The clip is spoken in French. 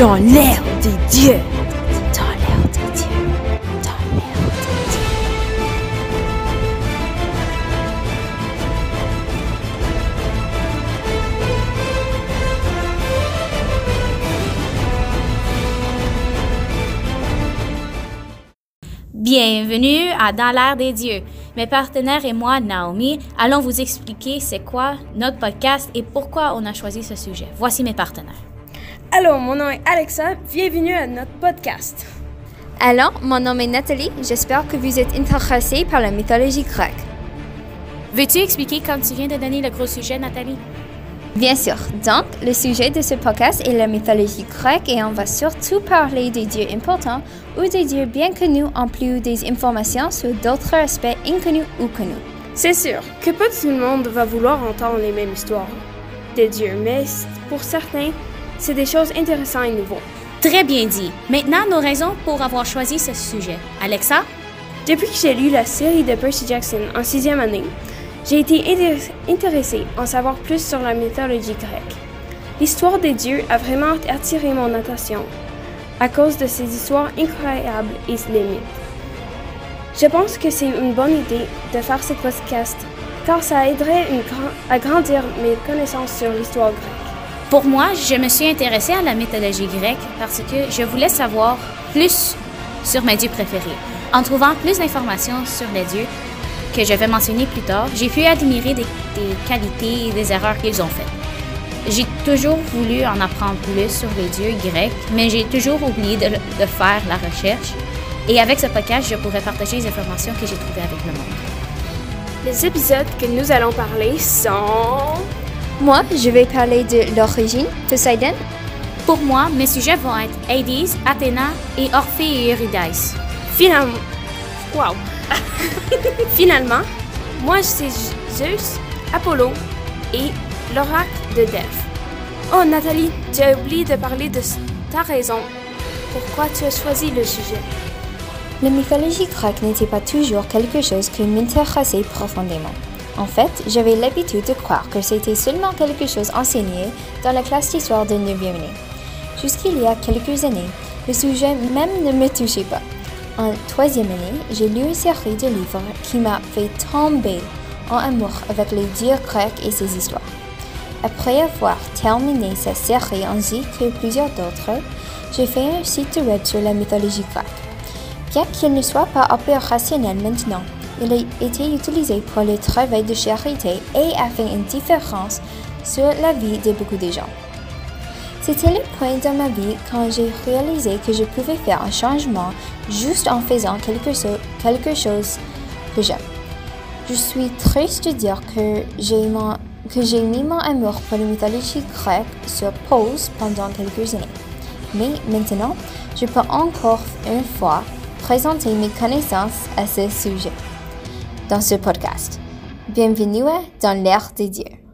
dans l'air des dieux. Dans l'air des dieux. Dans l'air des dieux. Bienvenue à Dans l'air des dieux. Mes partenaires et moi, Naomi, allons vous expliquer c'est quoi notre podcast et pourquoi on a choisi ce sujet. Voici mes partenaires. Allô, mon nom est Alexa. Bienvenue à notre podcast. Alors, mon nom est Nathalie. J'espère que vous êtes intéressés par la mythologie grecque. Veux-tu expliquer comme tu viens de donner le gros sujet, Nathalie? Bien sûr. Donc, le sujet de ce podcast est la mythologie grecque et on va surtout parler des dieux importants ou des dieux bien connus en plus des informations sur d'autres aspects inconnus ou connus. C'est sûr que pas tout le monde va vouloir entendre les mêmes histoires des dieux, mais pour certains, c'est des choses intéressantes et nouveaux. Très bien dit. Maintenant, nos raisons pour avoir choisi ce sujet. Alexa? Depuis que j'ai lu la série de Percy Jackson en sixième année, j'ai été intér- intéressée en savoir plus sur la mythologie grecque. L'histoire des dieux a vraiment attiré mon attention à cause de ces histoires incroyables et les mythes. Je pense que c'est une bonne idée de faire ce podcast car ça aiderait une à grandir mes connaissances sur l'histoire grecque. Pour moi, je me suis intéressée à la mythologie grecque parce que je voulais savoir plus sur mes dieux préférés. En trouvant plus d'informations sur les dieux que je vais mentionner plus tard, j'ai pu admirer des, qualités et des erreurs qu'ils ont faites. J'ai toujours voulu en apprendre plus sur les dieux grecs, mais j'ai toujours oublié de faire la recherche. Et avec ce podcast, je pourrais partager les informations que j'ai trouvées avec le monde. Les épisodes que nous allons parler sont... Moi, je vais parler de l'origine, Poseidon, Pour moi, mes sujets vont être Hades, Athéna et Orphée et Eurydice. Finalement... Wow! Finalement, moi c'est Zeus, Apollo et l'oracle de Delphes. Oh Nathalie, tu as oublié de parler de ta raison. Pourquoi tu as choisi le sujet? La mythologie grecque n'était pas toujours quelque chose qui m'intéressait profondément. En fait, j'avais l'habitude de croire que c'était seulement quelque chose enseigné dans la classe d'histoire de 9e année. Jusqu'il y a quelques années, le sujet même ne me touchait pas. En troisième année, j'ai lu une série de livres qui m'a fait tomber en amour avec les dieux grecs et ses histoires. Après avoir terminé cette série ainsi que plusieurs d'autres, j'ai fait un site web sur la mythologie grecque. Bien qu'il ne soit pas opérationnel maintenant, il a été utilisé pour le travail de charité et a fait une différence sur la vie de beaucoup de gens. C'était le point dans ma vie quand j'ai réalisé que je pouvais faire un changement juste en faisant quelque, chose que j'aime. Je suis triste de dire que j'ai mon- que j'ai mis mon amour pour la mythologie grecque sur pause pendant quelques années. Mais maintenant, je peux encore une fois présenter mes connaissances à ce sujet dans ce podcast. Bienvenue dans l'ère des dieux.